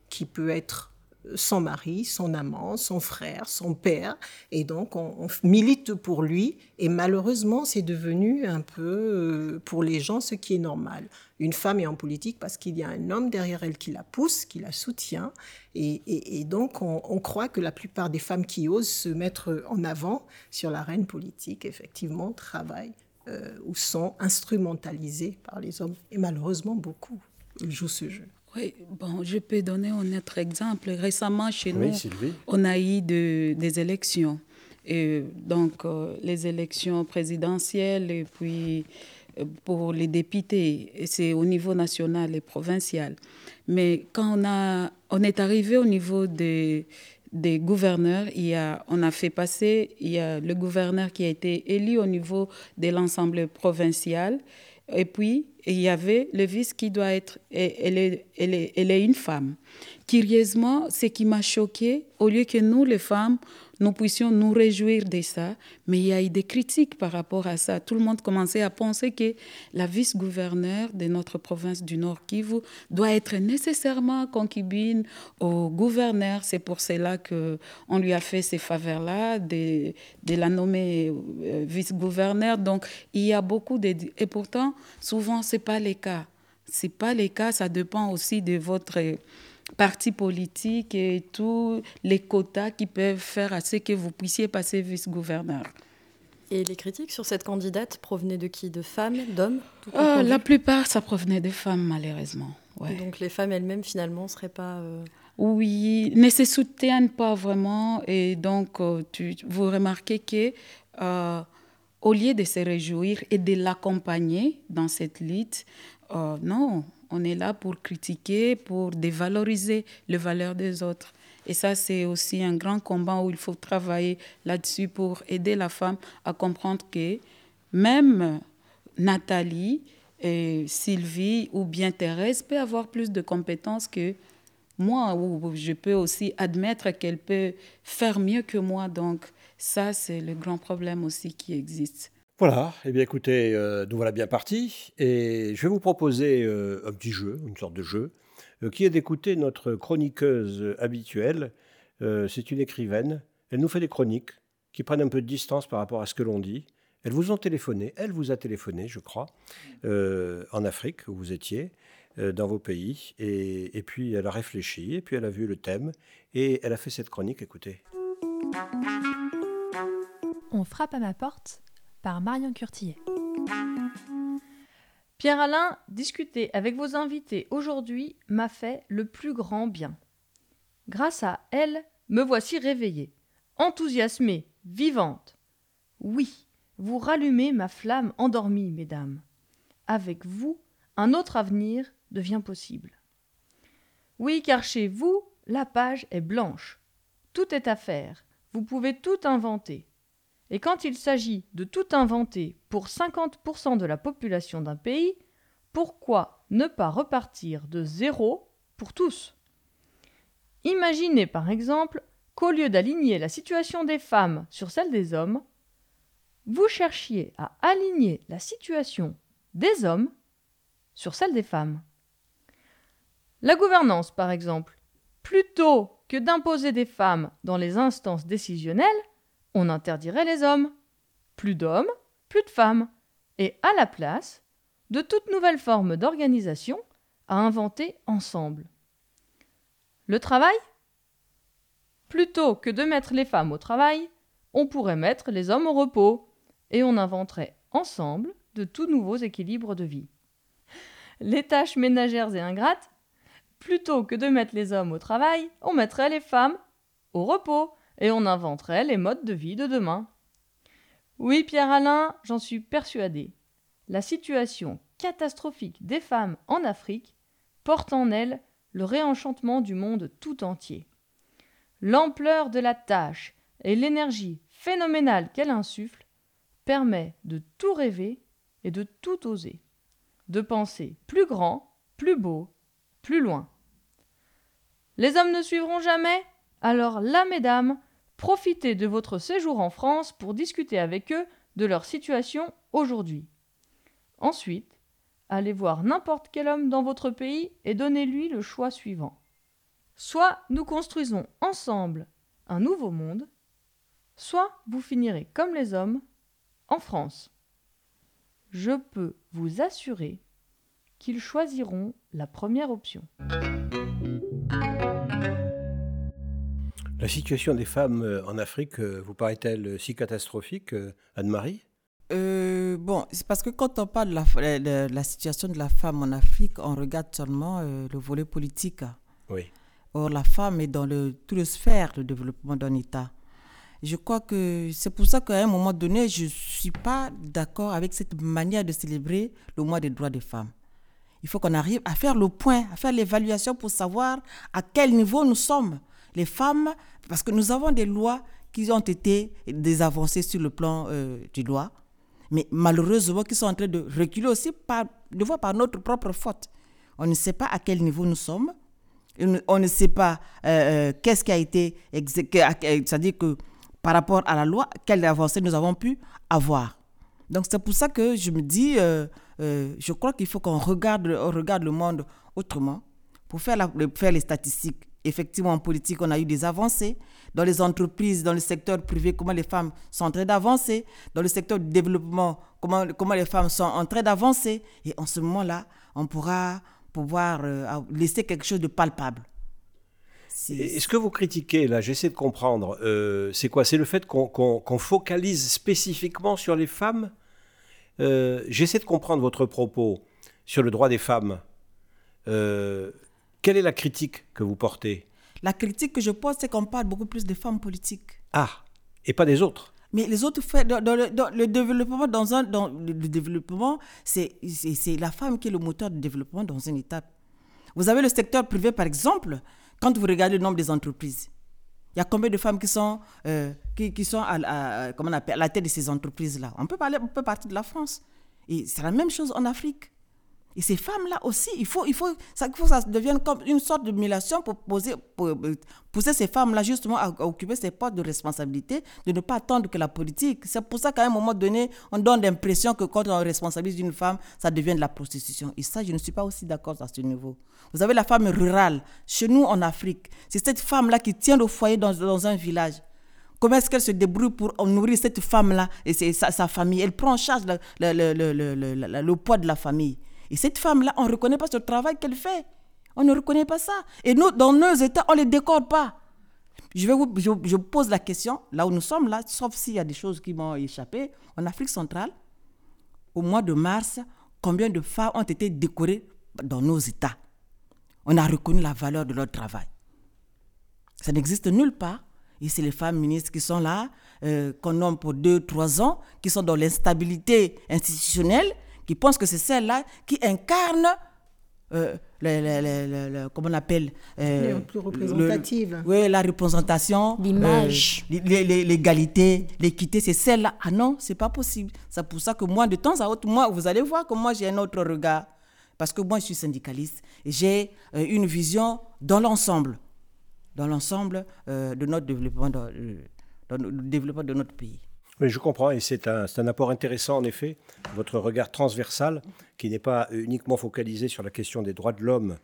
qui peut être son mari, son amant, son frère, son père, et donc on, milite pour lui, et malheureusement c'est devenu un peu euh, pour les gens ce qui est normal. Une femme est en politique parce qu'il y a un homme derrière elle qui la pousse, qui la soutient, et, donc on, croit que la plupart des femmes qui osent se mettre en avant sur l'arène politique, effectivement, travaillent euh, ou sont instrumentalisées par les hommes, et malheureusement beaucoup jouent ce jeu. Oui, bon, je peux donner un autre exemple. Récemment, chez nous, on a eu des élections. Et donc, euh, les élections présidentielles et puis euh, pour les députés, c'est au niveau national et provincial. Mais quand on, a, on est arrivé au niveau des, des gouverneurs, il y a, on a fait passer, il y a le gouverneur qui a été élu au niveau de l'Assemblée provinciale et puis, il y avait le vice qui doit être, elle est, elle est, une femme. Curieusement, ce qui m'a choqué, au lieu que nous, les femmes, nous puissions nous réjouir de ça, mais il y a eu des critiques par rapport à ça. Tout le monde commençait à penser que la vice-gouverneure de notre province du Nord Kivu doit être nécessairement concubine au gouverneur. C'est pour cela qu'on lui a fait ces faveurs-là, de, la nommer euh, vice-gouverneur. Donc, il y a beaucoup de... Et pourtant, souvent, ce n'est pas le cas. Ce n'est pas le cas, ça dépend aussi de votre partis politiques et tous les quotas qui peuvent faire à ce que vous puissiez passer vice-gouverneur. Et les critiques sur cette candidate provenaient de qui? De femmes, d'hommes euh, La plupart, ça provenait de femmes, malheureusement. Donc les femmes elles-mêmes, finalement, ne seraient pas... Euh, oui, ne se soutiennent pas vraiment. Et donc, euh, tu, vous remarquez que au lieu de se réjouir et de l'accompagner dans cette lutte, non, on est là pour critiquer, pour dévaloriser les valeurs des autres. Et ça, c'est aussi un grand combat où il faut travailler là-dessus pour aider la femme à comprendre que même Nathalie, Sylvie ou bien Thérèse peut avoir plus de compétences que moi, ou je peux aussi admettre qu'elle peut faire mieux que moi. Donc ça, c'est le grand problème aussi qui existe. Voilà, eh bien écoutez, euh, nous voilà bien partis et je vais vous proposer euh, un petit jeu, une sorte de jeu, euh, qui est d'écouter notre chroniqueuse habituelle. c'est une écrivaine, elle nous fait des chroniques qui prennent un peu de distance par rapport à ce que l'on dit. Elles vous ont téléphoné, elle vous a téléphoné, je crois, en Afrique où vous étiez, dans vos pays, et, et puis elle a réfléchi, et puis elle a vu le thème, et elle a fait cette chronique, écoutez. On frappe à ma porte Curtillet. Pierre-Alain, discuter avec vos invités aujourd'hui m'a fait le plus grand bien. Grâce à elle, me voici réveillée, enthousiasmée, vivante. Oui, vous rallumez ma flamme endormie, mesdames. Avec vous, un autre avenir devient possible. Oui, car chez vous, la page est blanche. Tout est à faire. Vous pouvez tout inventer. Et quand il s'agit de tout inventer pour 50% de la population d'un pays, pourquoi ne pas repartir de zéro pour tous? Imaginez par exemple qu'au lieu d'aligner la situation des femmes sur celle des hommes, vous cherchiez à aligner la situation des hommes sur celle des femmes. La gouvernance, par exemple, plutôt que d'imposer des femmes dans les instances décisionnelles, on interdirait les hommes. Plus d'hommes, plus de femmes. Et à la place, de toute nouvelle forme d'organisation à inventer ensemble. Le travail? Plutôt que de mettre les femmes au travail, on pourrait mettre les hommes au repos, et on inventerait ensemble de tout nouveaux équilibres de vie. Les tâches ménagères et ingrates? Plutôt que de mettre les hommes au travail, on mettrait les femmes au repos, et on inventerait les modes de vie de demain. Oui, Pierre-Alain, j'en suis persuadé. La situation catastrophique des femmes en Afrique porte en elle le réenchantement du monde tout entier. L'ampleur de la tâche et l'énergie phénoménale qu'elle insuffle permet de tout rêver et de tout oser, de penser plus grand, plus beau, plus loin. Les hommes ne suivront jamais? Alors là, mesdames, profitez de votre séjour en France pour discuter avec eux de leur situation aujourd'hui. Ensuite, allez voir n'importe quel homme dans votre pays et donnez-lui le choix suivant. Soit nous construisons ensemble un nouveau monde, soit vous finirez comme les hommes en France. Je peux vous assurer qu'ils choisiront la première option. La situation des femmes euh, en Afrique euh, vous paraît-elle si catastrophique, euh, Anne-Marie? Euh, bon, c'est parce que quand on parle de la, de la, situation de la femme en Afrique, on regarde seulement euh, le volet politique. Oui. Or, la femme est dans le, tout le sphère de développement d'un État. Je crois que c'est pour ça qu'à un moment donné, je ne suis pas d'accord avec cette manière de célébrer le mois des droits des femmes. Il faut qu'on arrive à faire le point, à faire l'évaluation pour savoir à quel niveau nous sommes. Les femmes, parce que nous avons des lois qui ont été des avancées sur le plan euh, du droit, mais malheureusement qui sont en train de reculer aussi par, de par notre propre faute. On ne sait pas à quel niveau nous sommes, on ne sait pas euh, euh qu'est-ce qui a été, c'est-à-dire que par rapport à la loi, quelle avancée nous avons pu avoir. Donc c'est pour ça que je me dis, je crois qu'il faut qu'on regarde, on regarde le monde autrement pour faire, faire les statistiques. Effectivement, en politique, on a eu des avancées. Dans les entreprises, dans le secteur privé, comment les femmes sont en train d'avancer. Dans le secteur du développement, comment, les femmes sont en train d'avancer. Et en ce moment-là, on pourra pouvoir euh, laisser quelque chose de palpable. Est-ce que vous critiquez, là, j'essaie de comprendre, euh, c'est quoi? C'est le fait qu'on qu focalise spécifiquement sur les femmes? Euh, J'essaie de comprendre votre propos sur le droit des femmes. Quelle est la critique que vous portez? La critique que je porte, c'est qu'on parle beaucoup plus des femmes politiques. Ah, et pas des autres mais les autres dans, le, dans le, développement, dans un, dans le développement, c'est la femme qui est le moteur du développement dans un État. Vous avez le secteur privé, par exemple, quand vous regardez le nombre des entreprises, il y a combien de femmes qui sont, euh, qui, qui, sont à, à, comment on appelle, à la tête de ces entreprises-là? On peut parler, on peut partir de la France. Et c'est la même chose en Afrique. Et ces femmes-là aussi, il faut, il faut, ça, il faut que ça devienne comme une sorte de mélation pour, poser, euh, pousser ces femmes-là justement à, occuper ces postes de responsabilité, de ne pas attendre que la politique. C'est pour ça qu'à un moment donné, on donne l'impression que quand on responsabilise une femme, ça devient de la prostitution. Et ça, je ne suis pas aussi d'accord à ce niveau. Vous avez la femme rurale, chez nous en Afrique. C'est cette femme-là qui tient le foyer dans, un village. Comment est-ce qu'elle se débrouille pour nourrir cette femme-là et sa, famille? Elle prend en charge le poids de la famille. Et cette femme-là, on ne reconnaît pas ce travail qu'elle fait. On ne reconnaît pas ça. Et nous, dans nos États, on ne les décore pas. Je, pose la question, là où nous sommes, là, sauf s'il y a des choses qui m'ont échappé, en Afrique centrale, au mois de mars, combien de femmes ont été décorées dans nos États? On a reconnu la valeur de leur travail. Ça n'existe nulle part. Et c'est les femmes ministres qui sont là, euh, qu'on nomme pour deux, trois ans, qui sont dans l'instabilité institutionnelle, qui pensent que c'est celle-là qui incarne euh, le, le, le, comment on appelle euh, plus représentative. oui, la représentation, l'image, euh, l'égalité, l'équité, c'est celle-là. Ah non, c'est pas possible. C'est pour ça que moi, de temps à autre, moi, vous allez voir que moi, j'ai un autre regard. Parce que moi, je suis syndicaliste j'ai euh, une vision dans l'ensemble, dans l'ensemble euh, de notre développement, dans, dans le développement de notre pays. Oui, je comprends, et c'est un, un, apport intéressant, en effet, votre regard transversal, qui n'est pas uniquement focalisé sur la question des droits de l'homme,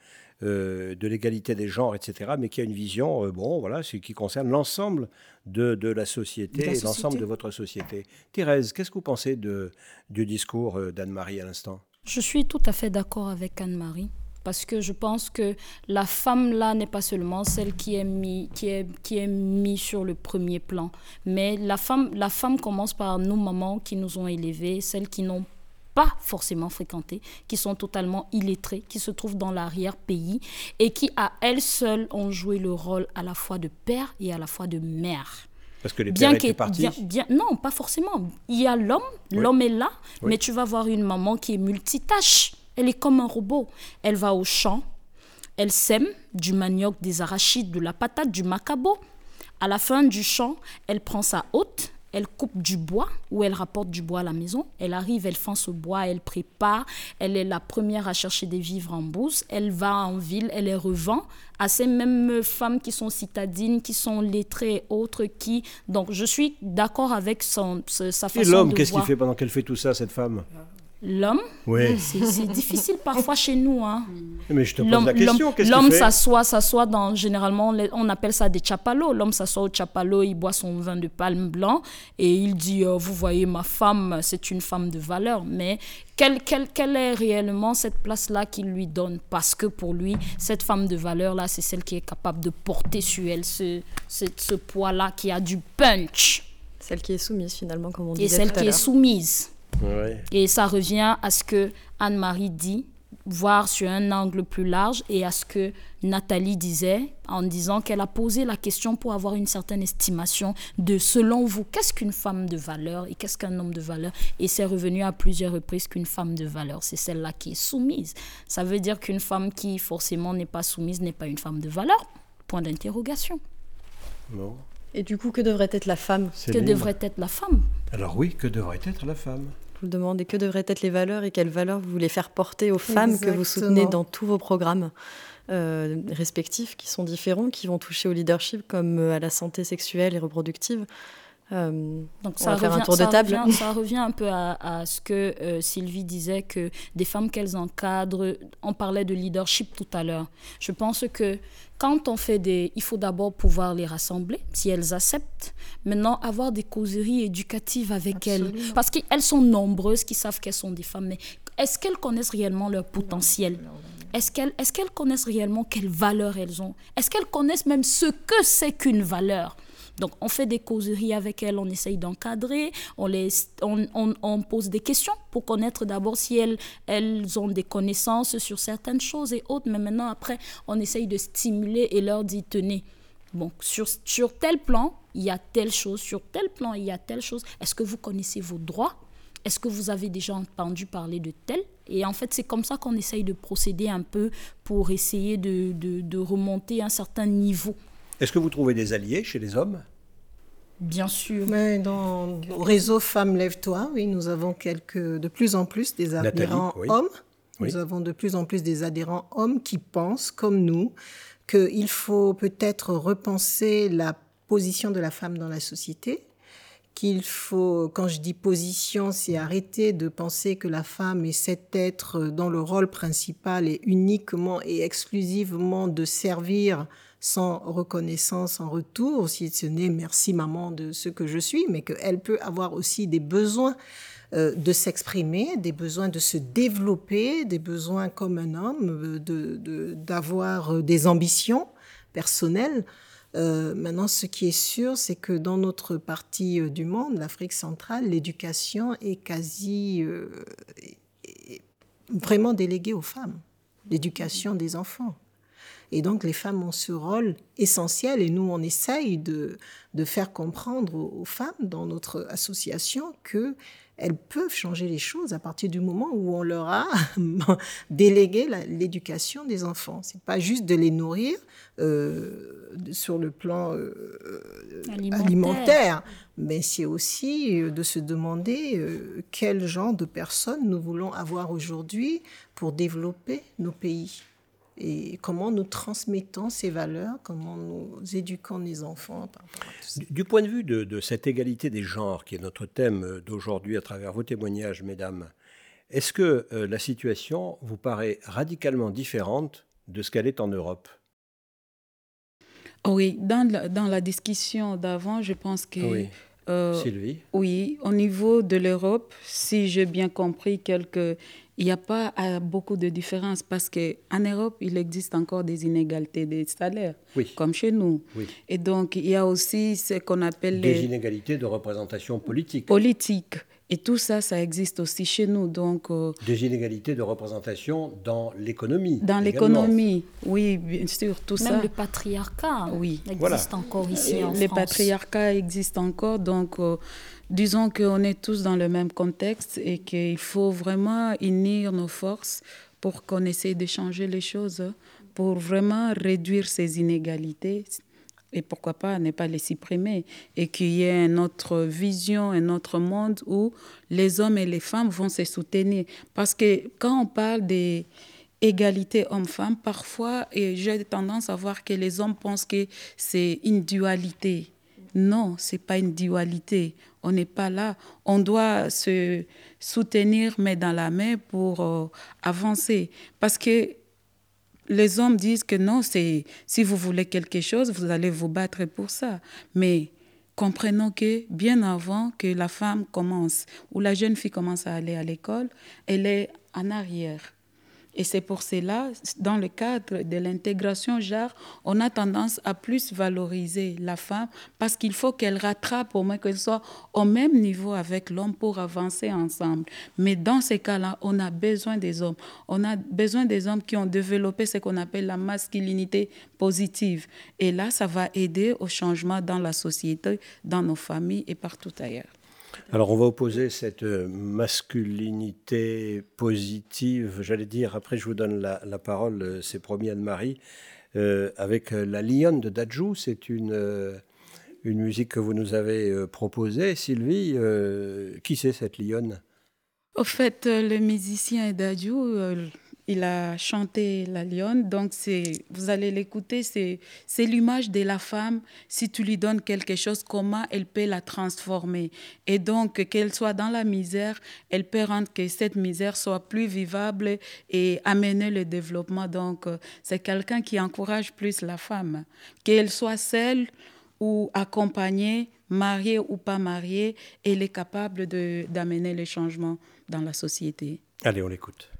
euh, de l'égalité des genres, etc., mais qui a une vision, euh, bon, voilà, qui concerne l'ensemble de, de, la société et l'ensemble de votre société. Thérèse, qu'est-ce que vous pensez de, du discours euh, d'Anne-Marie à l'instant? Je suis tout à fait d'accord avec Anne-Marie. Parce que je pense que la femme là n'est pas seulement celle qui est mise qui est qui est mis sur le premier plan, mais la femme la femme commence par nos mamans qui nous ont élevés, celles qui n'ont pas forcément fréquenté, qui sont totalement illettrées, qui se trouvent dans l'arrière-pays et qui à elles seules ont joué le rôle à la fois de père et à la fois de mère. Parce que les bien pères étaient partis. bien- bien- non, pas forcément. Il y a l'homme, l'homme est là, Oui. mais tu vas voir une maman qui est multitâche. Elle est comme un robot. Elle va au champ, elle sème du manioc, des arachides, de la patate, du macabo. À la fin du champ, elle prend sa haute, elle coupe du bois ou elle rapporte du bois à la maison. Elle arrive, elle fend ce bois, elle prépare. Elle est la première à chercher des vivres en bourse. Elle va en ville, elle les revend à ces mêmes femmes qui sont citadines, qui sont lettrées et autres. Qui... Donc, je suis d'accord avec son, sa façon Et l'homme, de qu'est-ce qu'il fait pendant qu'elle fait tout ça, cette femme? L'homme, c'est [LAUGHS] difficile parfois chez nous. Hein. Mais je te pose L'homme la question, l'homme- fait s'assoit, s'assoit dans, généralement, on appelle ça des chapalos. L'homme s'assoit au chapalo, il boit son vin de palme blanc et il dit, euh, vous voyez, ma femme, c'est une femme de valeur. Mais quelle, quelle, quelle est réellement cette place-là qu'il lui donne? Parce que pour lui, cette femme de valeur-là, c'est celle qui est capable de porter sur elle ce, ce, ce poids-là, qui a du punch. Celle qui est soumise finalement, comme on Et disait celle tout à qui est soumise. Ouais. Et ça revient à ce que Anne-Marie dit, voir sur un angle plus large, et à ce que Nathalie disait, en disant qu'elle a posé la question pour avoir une certaine estimation de, selon vous, qu'est-ce qu'une femme de valeur et qu'est-ce qu'un homme de valeur? Et c'est revenu à plusieurs reprises qu'une femme de valeur, c'est celle-là qui est soumise. Ça veut dire qu'une femme qui forcément n'est pas soumise n'est pas une femme de valeur? Point d'interrogation. Bon. Et du coup, que devrait être la femme? Que devrait être la femme? Alors oui, que devrait être la femme? Demande et que devraient être les valeurs et quelles valeurs vous voulez faire porter aux femmes que vous soutenez dans tous vos programmes euh, respectifs qui sont différents, qui vont toucher au leadership comme euh, à la santé sexuelle et reproductive. Euh, Donc On ça va faire un revient- tour de table. revient- ça [LAUGHS] revient un peu à, à ce que euh, Sylvie disait que des femmes qu'elles encadrent, on parlait de leadership tout à l'heure. Je pense que quand on fait des... Il faut d'abord pouvoir les rassembler, si elles acceptent. Maintenant, avoir des causeries éducatives avec elles. Parce qu'elles sont nombreuses qui savent qu'elles sont des femmes, mais est-ce qu'elles connaissent réellement leur potentiel? Est-ce qu'elles est qu'elles connaissent réellement quelles valeurs elles ont? Est-ce qu'elles connaissent même ce que c'est qu'une valeur? Donc, on fait des causeries avec elles, on essaye d'encadrer, on, on, on- pose des questions pour connaître d'abord si elles, elles ont des connaissances sur certaines choses et autres. Mais maintenant, après, on essaye de stimuler et leur dire, tenez, sur, sur tel plan, il y a telle chose, sur tel plan, il y a telle chose. Est-ce que vous connaissez vos droits? Est-ce que vous avez déjà entendu parler de tel? Et en fait, c'est comme ça qu'on essaye de procéder un peu pour essayer de, de, de remonter un certain niveau. Est-ce que vous trouvez des alliés chez les hommes? Bien sûr. Mais dans au réseau Femmes Lève-toi, oui, nous avons quelques, de plus en plus des Nathalie, adhérents oui. hommes. Oui. Nous avons de plus en plus des adhérents hommes qui pensent, comme nous, qu'il faut peut-être repenser la position de la femme dans la société, qu'il faut, quand je dis position, c'est arrêter de penser que la femme est cet être dans le rôle principal et uniquement et exclusivement de servir sans reconnaissance en retour, si ce n'est merci maman de ce que je suis, mais qu'elle peut avoir aussi des besoins euh, de s'exprimer, des besoins de se développer, des besoins comme un homme, euh, de- de- d'avoir euh, des ambitions personnelles. Maintenant, ce qui est sûr, c'est que dans notre partie du monde, l'Afrique centrale, l'éducation est quasi vraiment déléguée aux femmes, l'éducation des enfants. Et donc, les femmes ont ce rôle essentiel et nous, on essaye de, de faire comprendre aux, aux femmes dans notre association que elles peuvent changer les choses à partir du moment où on leur a [LAUGHS] délégué l'éducation des enfants. C'est pas juste de les nourrir euh, sur le plan euh, Alimentaire. alimentaire, mais c'est aussi euh, de se demander euh, quel genre de personnes nous voulons avoir aujourd'hui pour développer nos pays et comment nous transmettons ces valeurs, comment nous éduquons les enfants par rapport à tout ça. Du- Du point de vue de, de cette égalité des genres, qui est notre thème euh, d'aujourd'hui à travers vos témoignages, mesdames, est-ce que euh, la situation vous paraît radicalement différente de ce qu'elle est en Europe? Oui, dans la, dans la discussion d'avant, je pense que Oui. Sylvie Oui, au niveau de l'Europe, si j'ai bien compris, quelques... il n'y a pas beaucoup de différence parce qu'en Europe, il existe encore des inégalités des salaires, comme chez nous. Et donc, il y a aussi ce qu'on appelle... Des inégalités de représentation politique. Politique. Et tout ça, ça existe aussi chez nous. Donc, euh, Des inégalités de représentation dans l'économie. Dans l'économie, oui, bien sûr, tout Même ça. Même le patriarcat oui. existe encore ici en France. Les patriarcats existent encore, donc euh, disons qu'on est tous dans le même contexte et qu'il faut vraiment unir nos forces pour qu'on essaie de changer les choses, pour vraiment réduire ces inégalités et pourquoi pas ne pas les supprimer et qu'il y ait une autre vision, un autre monde où les hommes et les femmes vont se soutenir. Parce que quand on parle d'égalité homme-femme, parfois, j'ai tendance à voir que les hommes pensent que c'est une dualité. Non, c'est pas une dualité. On n'est pas là. On doit se soutenir main dans la main pour euh, avancer. Parce que les hommes disent que non, c'est si vous voulez quelque chose, vous allez vous battre pour ça. Mais comprenons que bien avant que la femme commence ou la jeune fille commence à aller à l'école, elle est en arrière. Et c'est pour cela, dans le cadre de l'intégration genre, on a tendance à plus valoriser la femme parce qu'il faut qu'elle rattrape au moins qu'elle soit au même niveau avec l'homme pour avancer ensemble. Mais dans ces cas-là, on a besoin des hommes. On a besoin des hommes qui ont développé ce qu'on appelle la masculinité positive. Et là, ça va aider au changement dans la société, dans nos familles et partout ailleurs. Alors on va opposer cette euh, masculinité positive, j'allais dire, après je vous donne la, parole, euh, c'est promis Anne-Marie, euh, avec La Lionne de Dajou, c'est une, une musique que vous nous avez proposée. Sylvie, qui c'est cette Lionne? Au fait, le musicien Dajou, il a chanté La Lionne. Donc, vous allez l'écouter, c'est, l'image de la femme. Si tu lui donnes quelque chose, comment elle peut la transformer? Et donc, qu'elle soit dans la misère, elle peut rendre que cette misère soit plus vivable et amener le développement. Donc, c'est quelqu'un qui encourage plus la femme. Qu'elle soit seule ou accompagnée, mariée ou pas mariée, elle est capable d'amener les changements dans la société. Allez, on l'écoute.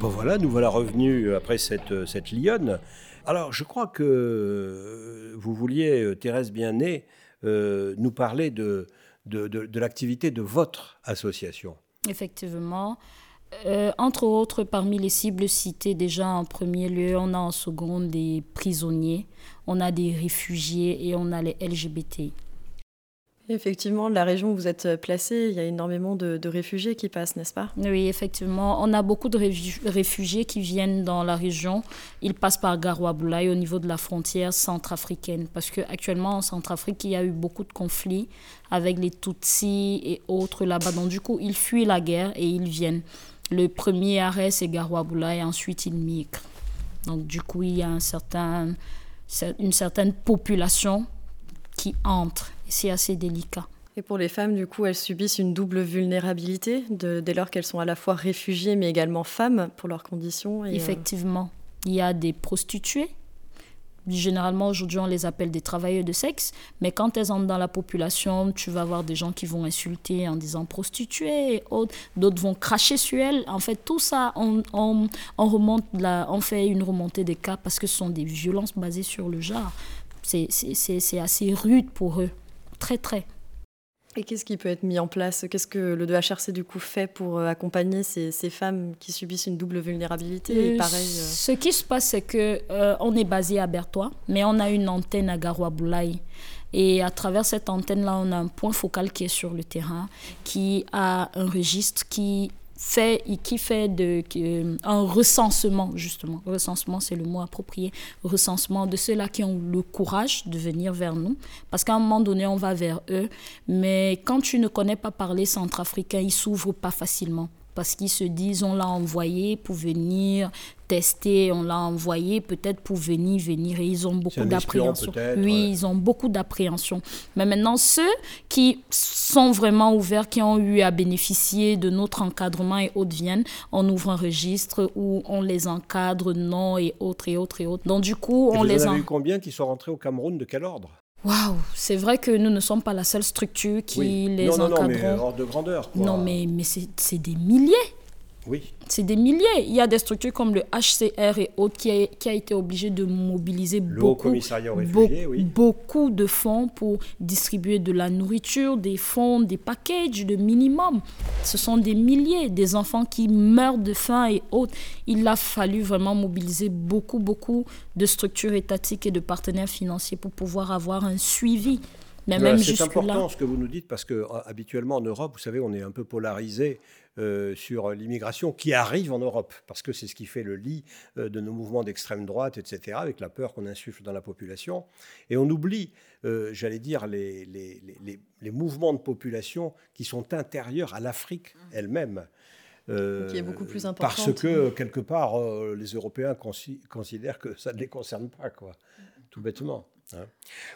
Ben voilà, nous voilà revenus après cette, cette lionne. Alors, je crois que vous vouliez, Thérèse Bien-Née, nous parler de, l'activité de votre association. Effectivement. Euh, entre autres, parmi les cibles citées déjà en premier lieu, on a en second des prisonniers, on a des réfugiés et on a les LGBT. Effectivement, la région où vous êtes placé, il y a énormément de, réfugiés qui passent, n'est-ce pas? Oui, effectivement. On a beaucoup de réfugiés qui viennent dans la région. Ils passent par Garoua-Boulaye au niveau de la frontière centrafricaine. Parce qu'actuellement, en Centrafrique, il y a eu beaucoup de conflits avec les Tutsis et autres là-bas. Donc, du coup, ils fuient la guerre et ils viennent. Le premier arrêt, c'est Garoua-Boulaye, et ensuite ils migrent. Donc, du coup, il y a une certaine population qui entre. C'est assez délicat. Et pour les femmes, du coup, elles subissent une double vulnérabilité dès lors qu'elles sont à la fois réfugiées mais également femmes pour leurs conditions. Euh, Effectivement. Il y a des prostituées Généralement, aujourd'hui, on les appelle des travailleurs de sexe, mais quand elles entrent dans la population, tu vas avoir des gens qui vont insulter en disant prostituée, d'autres vont cracher sur elles. En fait, tout ça, on, on, remonte là, on fait une remontée des cas parce que ce sont des violences basées sur le genre. C'est assez rude pour eux, très très. Et qu'est-ce qui peut être mis en place? Qu'est-ce que le 2HRC du coup fait pour euh, accompagner ces, ces femmes qui subissent une double vulnérabilité? Euh, pareil, euh Ce qui se passe, c'est que on est basé à Bertois, mais on a une antenne à Garoua-Boulaye. Et à travers cette antenne-là, on a un point focal qui est sur le terrain, qui a un registre qui fait, qui fait de, un recensement, justement. Recensement, c'est le mot approprié. Recensement de ceux-là qui ont le courage de venir vers nous. Parce qu'à un moment donné, on va vers eux. Mais quand tu ne connais pas parler centrafricain, ils s'ouvrent pas facilement parce qu'ils se disent on l'a envoyé pour venir tester, on l'a envoyé peut-être pour venir, venir, et ils ont beaucoup d'appréhension. Oui, ils ont beaucoup d'appréhension. Mais maintenant, ceux qui sont vraiment ouverts, qui ont eu à bénéficier de notre encadrement et autres viennent, on ouvre un registre où on les encadre, non, et autres, et autres, et autres. Donc du coup, on les en... vu combien qui sont rentrés au Cameroun De quel ordre? Waouh, c'est vrai que nous ne sommes pas la seule structure qui les non, non, Non, mais hors de grandeur. Non, mais, mais c'est des milliers. Oui. C'est des milliers. Il y a des structures comme le HCR et autres qui a, qui a été obligé de mobiliser beaucoup, beaucoup de fonds pour distribuer de la nourriture, des fonds, des packages, de minimum. Ce sont des milliers, des enfants qui meurent de faim et autres. Il a fallu vraiment mobiliser beaucoup, beaucoup de structures étatiques et de partenaires financiers pour pouvoir avoir un suivi. C'est important ce que vous nous dites parce que euh, habituellement en Europe, vous savez, on est un peu polarisé euh, sur l'immigration qui arrive en Europe, parce que c'est ce qui fait le lit euh, de nos mouvements d'extrême droite, etc., avec la peur qu'on insuffle dans la population. Et on oublie, euh, j'allais dire, les, les, les, les, mouvements de population qui sont intérieurs à l'Afrique mmh. elle-même. qui est beaucoup plus importante. Parce que, quelque part, les Européens considèrent que ça ne les concerne pas, quoi, tout bêtement. Hein.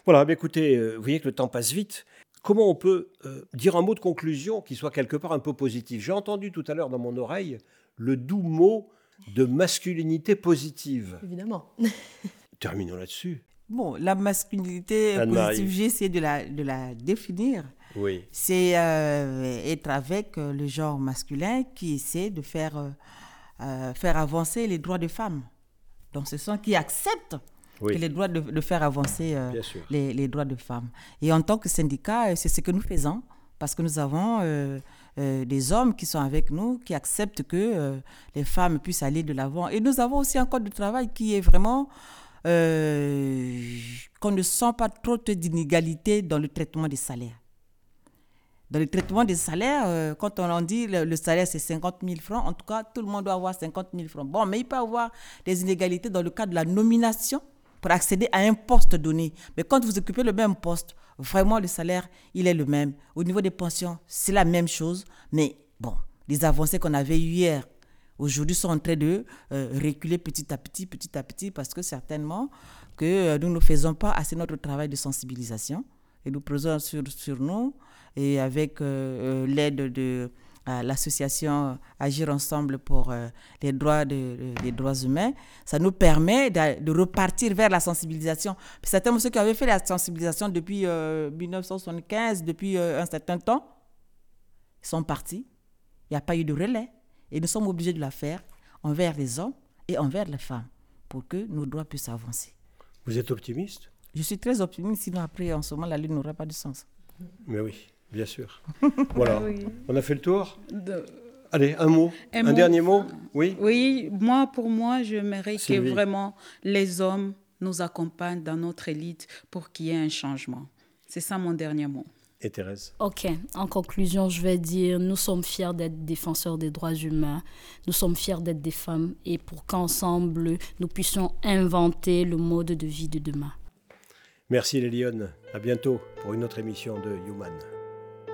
Voilà, écoutez, vous voyez que le temps passe vite comment on peut euh, dire un mot de conclusion qui soit quelque part un peu positif J'ai entendu tout à l'heure dans mon oreille le doux mot de masculinité positive. Évidemment. [LAUGHS] Terminons là-dessus. Bon, la masculinité positive, j'ai essayé de la, de la définir. Oui. C'est euh, être avec euh, le genre masculin qui essaie de faire, faire avancer les droits des femmes. Donc, ce sont qui acceptent les droits de, faire avancer euh, les, droits de femmes. Et en tant que syndicat, euh, c'est ce que nous faisons, parce que nous avons euh, des hommes qui sont avec nous, qui acceptent que les femmes puissent aller de l'avant. Et nous avons aussi un code de travail qui est vraiment qu'on ne sent pas trop d'inégalités dans le traitement des salaires. Dans le traitement des salaires, quand on en dit le, le salaire c'est 50 000 francs, en tout cas, tout le monde doit avoir 50 000 francs. Bon, mais il peut y avoir des inégalités dans le cadre de la nomination pour accéder à un poste donné. Mais quand vous occupez le même poste, vraiment le salaire, il est le même. Au niveau des pensions, c'est la même chose. Mais bon, les avancées qu'on avait hier, aujourd'hui sont en train de euh, reculer petit à petit, petit à petit, parce que certainement que euh, nous ne faisons pas assez notre travail de sensibilisation. Et nous prenons sur, sur nous, et avec euh, l'aide de l'association Agir ensemble pour euh, les droits de, les droits humains, ça nous permet de, repartir vers la sensibilisation. Certains ceux qui avaient fait la sensibilisation depuis 1975, euh, depuis euh, un certain temps, sont partis. Il n'y a pas eu de relais. Et nous sommes obligés de la faire. envers les hommes et envers les femmes pour que nos droits puissent avancer. Vous êtes optimiste? Je suis très optimiste, sinon après, en ce moment, la Lune n'aura pas de sens. Mais oui, bien sûr. [LAUGHS] voilà. On a fait le tour Allez, un mot, un, dernier mot Oui Oui, moi, pour moi, j'aimerais que vraiment les hommes nous accompagnent dans notre élite pour qu'il y ait un changement. C'est ça mon dernier mot. Et Thérèse Ok, en conclusion, je vais dire, nous sommes fiers d'être défenseurs des droits humains, nous sommes fiers d'être des femmes et pour qu'ensemble, nous puissions inventer le mode de vie de demain. Merci les Lyonnes, à bientôt pour une autre émission de